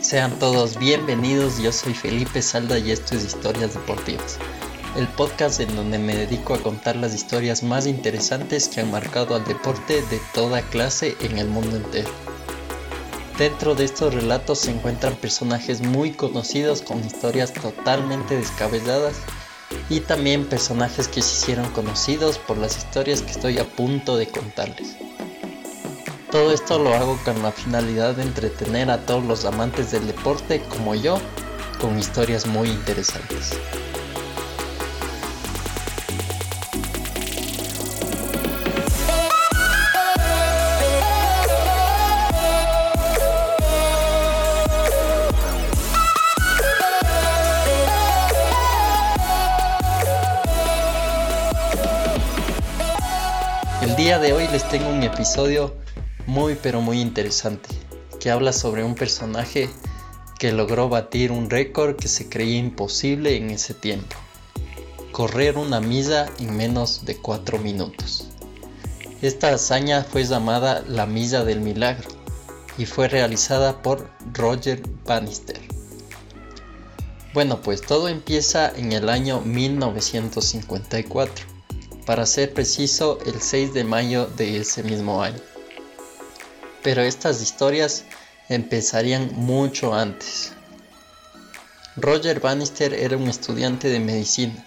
Sean todos bienvenidos, yo soy Felipe Salda y esto es Historias Deportivas, el podcast en donde me dedico a contar las historias más interesantes que han marcado al deporte de toda clase en el mundo entero. Dentro de estos relatos se encuentran personajes muy conocidos con historias totalmente descabelladas y también personajes que se hicieron conocidos por las historias que estoy a punto de contarles. Todo esto lo hago con la finalidad de entretener a todos los amantes del deporte como yo con historias muy interesantes. El día de hoy les tengo un episodio muy pero muy interesante que habla sobre un personaje que logró batir un récord que se creía imposible en ese tiempo. Correr una milla en menos de 4 minutos. Esta hazaña fue llamada la milla del milagro y fue realizada por Roger Bannister. Bueno, pues todo empieza en el año 1954, para ser preciso el 6 de mayo de ese mismo año pero estas historias empezarían mucho antes. Roger Bannister era un estudiante de medicina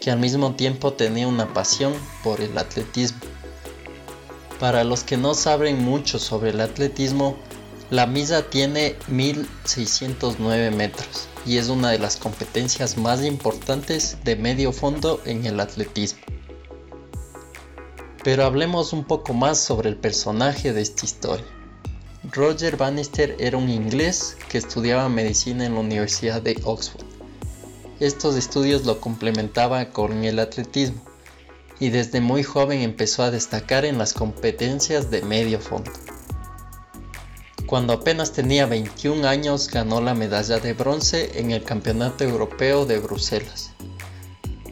que al mismo tiempo tenía una pasión por el atletismo. Para los que no saben mucho sobre el atletismo, la misa tiene 1609 metros y es una de las competencias más importantes de medio fondo en el atletismo. Pero hablemos un poco más sobre el personaje de esta historia. Roger Bannister era un inglés que estudiaba medicina en la Universidad de Oxford. Estos estudios lo complementaba con el atletismo y desde muy joven empezó a destacar en las competencias de medio fondo. Cuando apenas tenía 21 años ganó la medalla de bronce en el Campeonato Europeo de Bruselas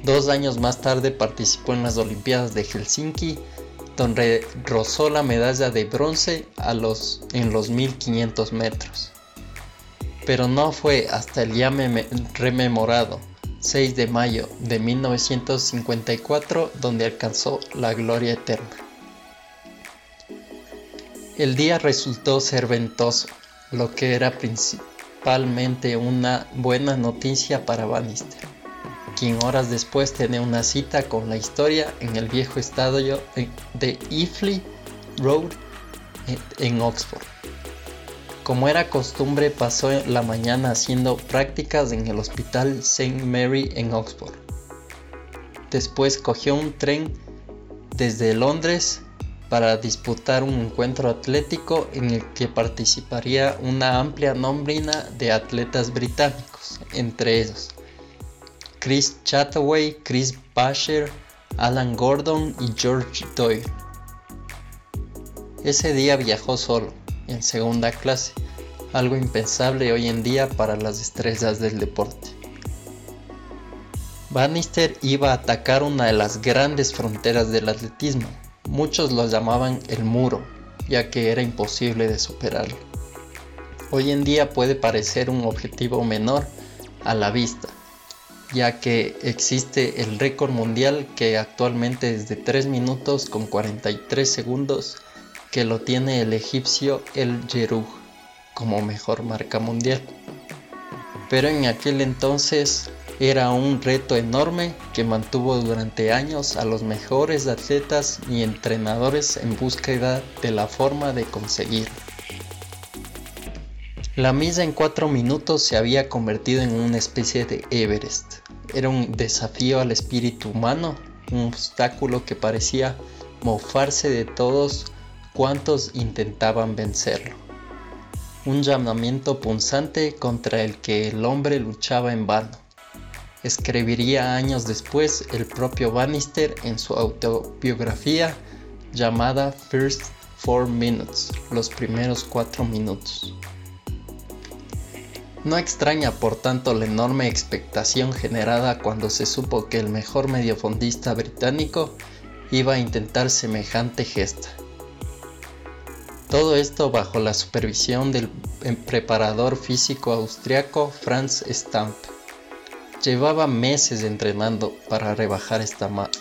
Dos años más tarde participó en las Olimpiadas de Helsinki, donde rozó la medalla de bronce los, en los 1500 metros. Pero no fue hasta el ya rememorado 6 de mayo de 1954 donde alcanzó la gloria eterna. El día resultó ser ventoso, lo que era principalmente una buena noticia para Bannister quien horas después tenía una cita con la historia en el viejo estadio de Ifley Road en Oxford. Como era costumbre, pasó la mañana haciendo prácticas en el Hospital St. Mary en Oxford. Después cogió un tren desde Londres para disputar un encuentro atlético en el que participaría una amplia nómbrina de atletas británicos, entre ellos Chris Chataway, Chris Basher, Alan Gordon y George Doyle. Ese día viajó solo, en segunda clase, algo impensable hoy en día para las estrellas del deporte. Bannister iba a atacar una de las grandes fronteras del atletismo. Muchos lo llamaban el muro, ya que era imposible de superarlo. Hoy en día puede parecer un objetivo menor a la vista, ya que existe el récord mundial que actualmente es de 3 minutos con 43 segundos que lo tiene el egipcio El Jeruj como mejor marca mundial. Pero en aquel entonces era un reto enorme que mantuvo durante años a los mejores atletas y entrenadores en búsqueda de la forma de conseguirlo. La misa en cuatro minutos se había convertido en una especie de Everest. Era un desafío al espíritu humano, un obstáculo que parecía mofarse de todos cuantos intentaban vencerlo. Un llamamiento punzante contra el que el hombre luchaba en vano. Escribiría años después el propio Bannister en su autobiografía llamada First Four Minutes, los primeros cuatro minutos. No extraña por tanto la enorme expectación generada cuando se supo que el mejor mediofondista británico iba a intentar semejante gesta. Todo esto bajo la supervisión del preparador físico austriaco Franz Stamp. Llevaba meses entrenando para rebajar esta marca.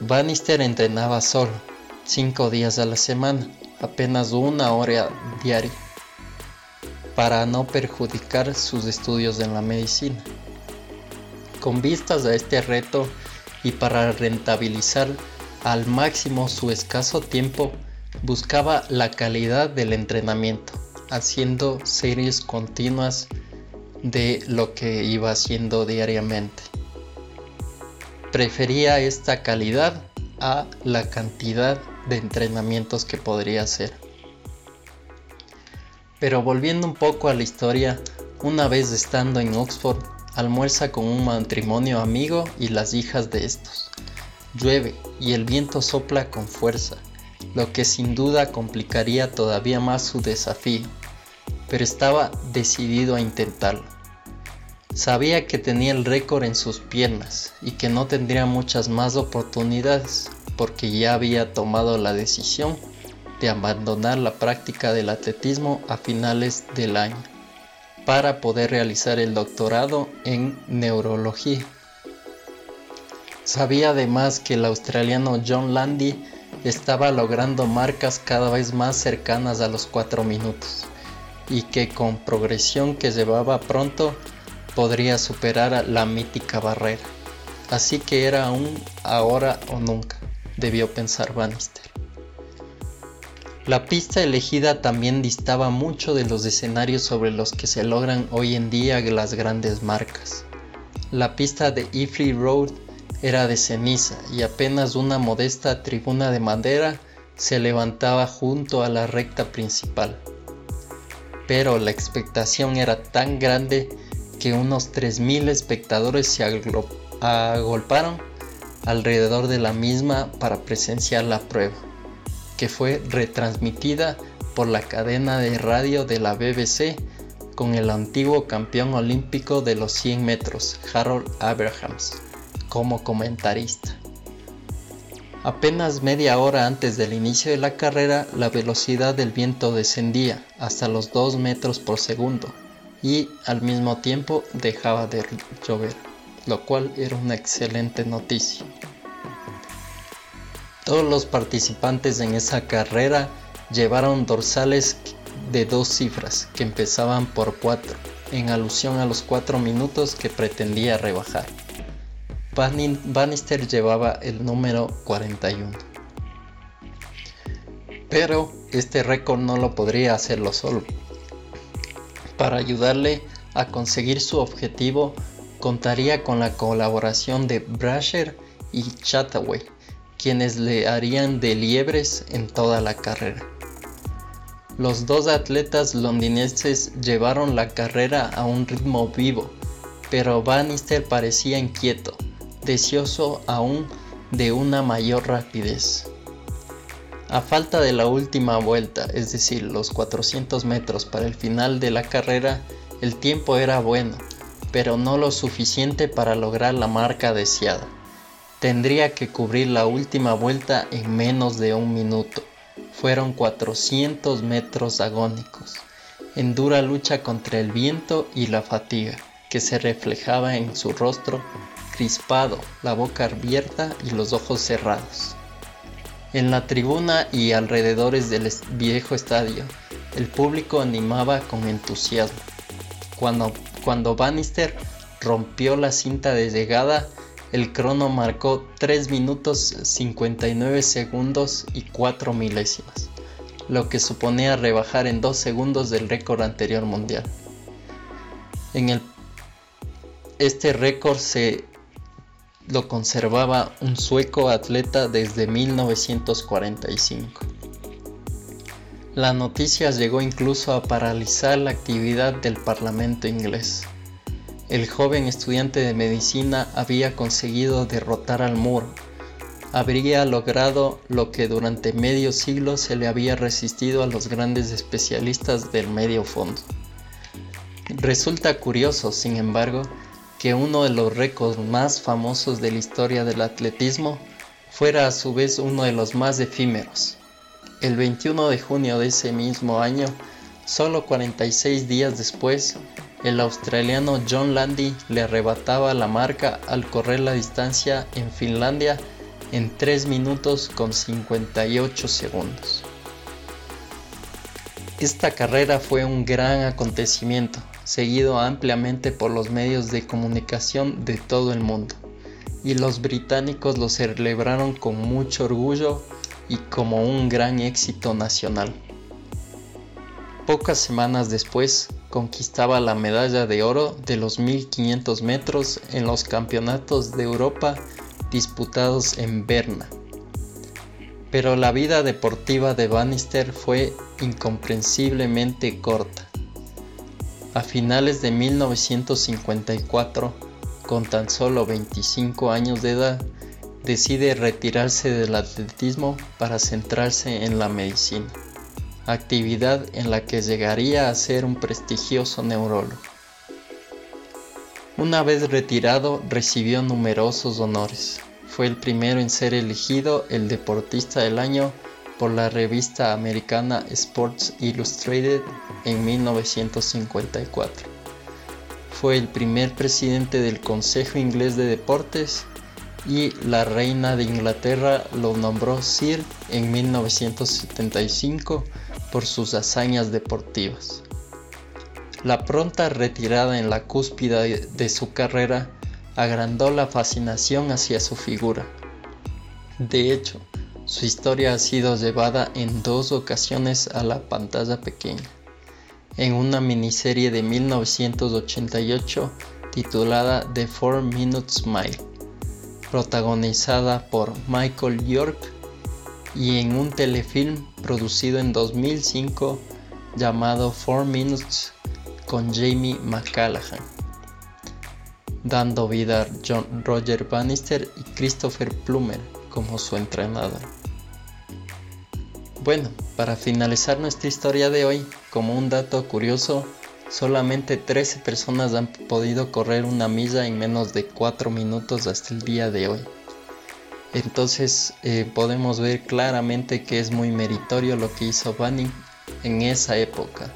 Bannister entrenaba solo, cinco días a la semana, apenas una hora diaria, para no perjudicar sus estudios en la medicina. Con vistas a este reto y para rentabilizar al máximo su escaso tiempo, buscaba la calidad del entrenamiento, haciendo series continuas de lo que iba haciendo diariamente. Prefería esta calidad a la cantidad de entrenamientos que podría hacer. Pero volviendo un poco a la historia, una vez estando en Oxford, almuerza con un matrimonio amigo y las hijas de estos. Llueve y el viento sopla con fuerza lo que sin duda complicaría todavía más su desafío, pero estaba decidido a intentarlo. Sabía que tenía el récord en sus piernas y que no tendría muchas más oportunidades porque ya había tomado la decisión de abandonar la práctica del atletismo a finales del año para poder realizar el doctorado en neurología. Sabía además que el australiano John Landy estaba logrando marcas cada vez más cercanas a los 4 minutos y que con progresión que llevaba pronto podría superar la mítica barrera. Así que era un ahora o nunca, debió pensar Bannister. La pista elegida también distaba mucho de los escenarios sobre los que se logran hoy en día las grandes marcas. La pista de Ifree Road era de ceniza y apenas una modesta tribuna de madera se levantaba junto a la recta principal. Pero la expectación era tan grande que unos 3.000 espectadores se agolparon alrededor de la misma para presenciar la prueba, que fue retransmitida por la cadena de radio de la BBC con el antiguo campeón olímpico de los 100 metros, Harold Abrahams como comentarista. Apenas media hora antes del inicio de la carrera, la velocidad del viento descendía hasta los 2 metros por segundo y al mismo tiempo dejaba de llover, lo cual era una excelente noticia. Todos los participantes en esa carrera llevaron dorsales de dos cifras que empezaban por 4, en alusión a los 4 minutos que pretendía rebajar. Bannister llevaba el número 41. Pero este récord no lo podría hacerlo solo. Para ayudarle a conseguir su objetivo, contaría con la colaboración de Brasher y Chataway, quienes le harían de liebres en toda la carrera. Los dos atletas londinenses llevaron la carrera a un ritmo vivo, pero Bannister parecía inquieto deseoso aún de una mayor rapidez. A falta de la última vuelta, es decir, los 400 metros para el final de la carrera, el tiempo era bueno, pero no lo suficiente para lograr la marca deseada. Tendría que cubrir la última vuelta en menos de un minuto. Fueron 400 metros agónicos, en dura lucha contra el viento y la fatiga, que se reflejaba en su rostro crispado, la boca abierta y los ojos cerrados. En la tribuna y alrededores del viejo estadio, el público animaba con entusiasmo. Cuando, cuando Bannister rompió la cinta de llegada, el crono marcó 3 minutos 59 segundos y 4 milésimas, lo que suponía rebajar en 2 segundos del récord anterior mundial. En el, este récord se lo conservaba un sueco atleta desde 1945. La noticia llegó incluso a paralizar la actividad del Parlamento inglés. El joven estudiante de medicina había conseguido derrotar al muro. Habría logrado lo que durante medio siglo se le había resistido a los grandes especialistas del medio fondo. Resulta curioso, sin embargo, que uno de los récords más famosos de la historia del atletismo fuera a su vez uno de los más efímeros. El 21 de junio de ese mismo año, solo 46 días después, el australiano John Landy le arrebataba la marca al correr la distancia en Finlandia en 3 minutos con 58 segundos. Esta carrera fue un gran acontecimiento, seguido ampliamente por los medios de comunicación de todo el mundo, y los británicos lo celebraron con mucho orgullo y como un gran éxito nacional. Pocas semanas después conquistaba la medalla de oro de los 1500 metros en los campeonatos de Europa disputados en Berna. Pero la vida deportiva de Bannister fue incomprensiblemente corta. A finales de 1954, con tan solo 25 años de edad, decide retirarse del atletismo para centrarse en la medicina, actividad en la que llegaría a ser un prestigioso neurólogo. Una vez retirado recibió numerosos honores. Fue el primero en ser elegido el deportista del año por la revista americana Sports Illustrated en 1954. Fue el primer presidente del Consejo Inglés de Deportes y la reina de Inglaterra lo nombró Sir en 1975 por sus hazañas deportivas. La pronta retirada en la cúspide de su carrera agrandó la fascinación hacia su figura. De hecho, su historia ha sido llevada en dos ocasiones a la pantalla pequeña, en una miniserie de 1988 titulada The Four Minutes Mile, protagonizada por Michael York, y en un telefilm producido en 2005 llamado Four Minutes con Jamie McCallaghan, dando vida a John Roger Bannister y Christopher Plummer como su entrenador. Bueno, para finalizar nuestra historia de hoy, como un dato curioso, solamente 13 personas han podido correr una milla en menos de 4 minutos hasta el día de hoy. Entonces eh, podemos ver claramente que es muy meritorio lo que hizo Bunny en esa época,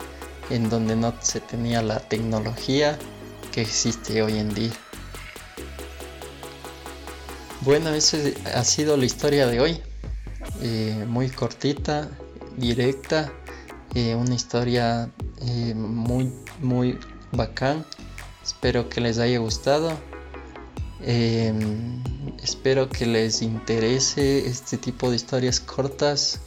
en donde no se tenía la tecnología que existe hoy en día. Bueno, esa ha sido la historia de hoy. Eh, muy cortita, directa, eh, una historia muy, muy bacán. Espero que les haya gustado. Espero que les interese este tipo de historias cortas.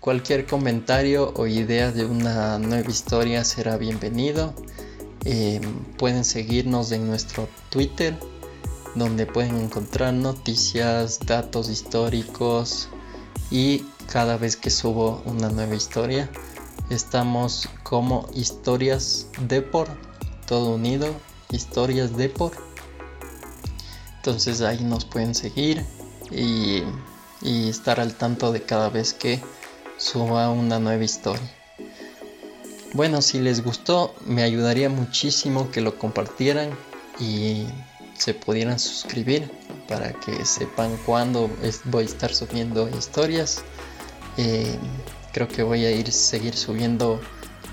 cualquier comentario o idea de una nueva historia será bienvenido. pueden seguirnos en nuestro Twitter donde pueden encontrar noticias, datos históricos y cada vez que subo una nueva historia estamos como historias por todo unido, historias por Entonces ahí nos pueden seguir y, y estar al tanto de cada vez que suba una nueva historia. Bueno, si les gustó, me ayudaría muchísimo que lo compartieran y se pudieran suscribir para que sepan cuándo voy a estar subiendo historias. Eh, creo que voy a ir seguir subiendo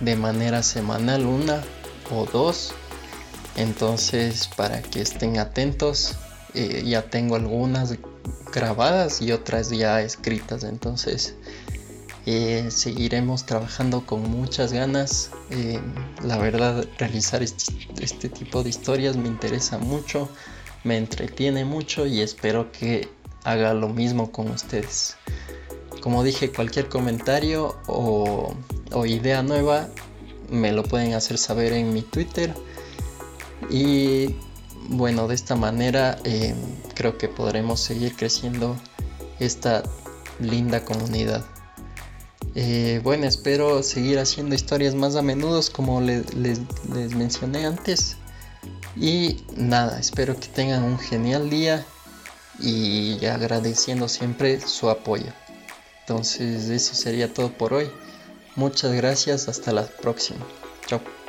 de manera semanal una o dos. Entonces para que estén atentos, eh, ya tengo algunas grabadas y otras ya escritas. Entonces eh, seguiremos trabajando con muchas ganas. Eh, la verdad, realizar este, este, tipo de historias me interesa mucho, me entretiene mucho y espero que haga lo mismo con ustedes. Como dije, cualquier comentario o, idea nueva me lo pueden hacer saber en mi Twitter. Y bueno, de esta manera eh, creo que podremos seguir creciendo esta linda comunidad. Eh, bueno, espero seguir haciendo historias más a menudo como les, mencioné antes. Y nada, espero que tengan un genial día y agradeciendo siempre su apoyo. Entonces eso sería todo por hoy. Muchas gracias, hasta la próxima. Chao.